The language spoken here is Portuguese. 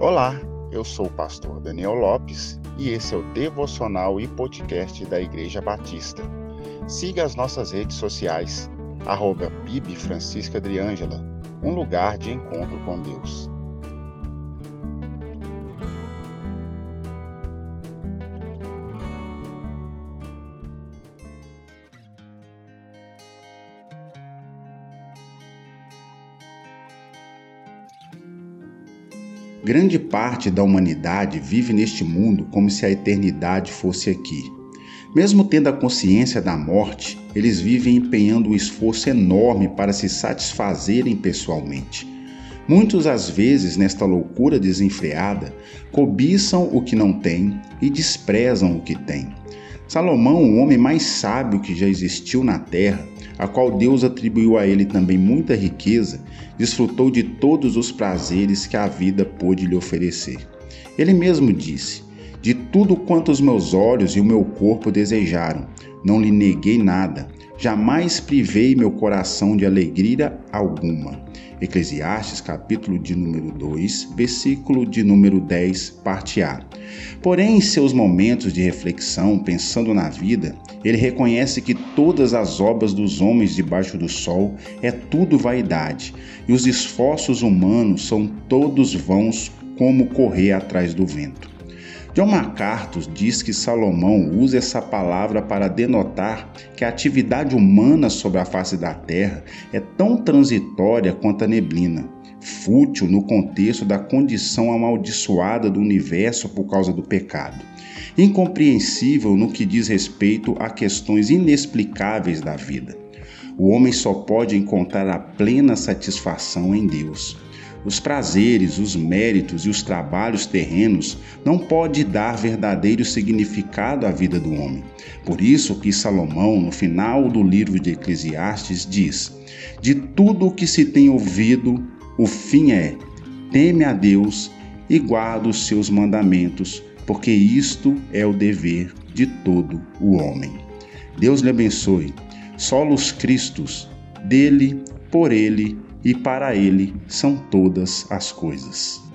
Olá, eu sou o pastor Daniel Lopes e esse é o devocional e podcast da Igreja Batista. Siga as nossas redes sociais, arroba Bibi Francisca Adriângela, um lugar de encontro com Deus. Grande parte da humanidade vive neste mundo como se a eternidade fosse aqui. Mesmo tendo a consciência da morte, eles vivem empenhando um esforço enorme para se satisfazerem pessoalmente. Muitos, às vezes, nesta loucura desenfreada, cobiçam o que não têm e desprezam o que têm. Salomão, o homem mais sábio que já existiu na terra, a qual Deus atribuiu a ele também muita riqueza, desfrutou de todos os prazeres que a vida pôde lhe oferecer. Ele mesmo disse: De tudo quanto os meus olhos e o meu corpo desejaram, não lhe neguei nada, jamais privei meu coração de alegria alguma. Eclesiastes, capítulo de número 2, versículo de número 10, parte A. Porém, em seus momentos de reflexão, pensando na vida, ele reconhece que todas as obras dos homens debaixo do sol é tudo vaidade, e os esforços humanos são todos vãos como correr atrás do vento. John MacArthur diz que Salomão usa essa palavra para denotar que a atividade humana sobre a face da terra é tão transitória quanto a neblina, fútil no contexto da condição amaldiçoada do universo por causa do pecado, incompreensível no que diz respeito a questões inexplicáveis da vida. O homem só pode encontrar a plena satisfação em Deus. Os prazeres, os méritos e os trabalhos terrenos não podem dar verdadeiro significado à vida do homem. Por isso que Salomão, no final do livro de Eclesiastes, diz: De tudo o que se tem ouvido, o fim é: teme a Deus e guarda os seus mandamentos, porque isto é o dever de todo o homem. Deus lhe abençoe. Solos Cristos, dele, por ele e para ele são todas as coisas.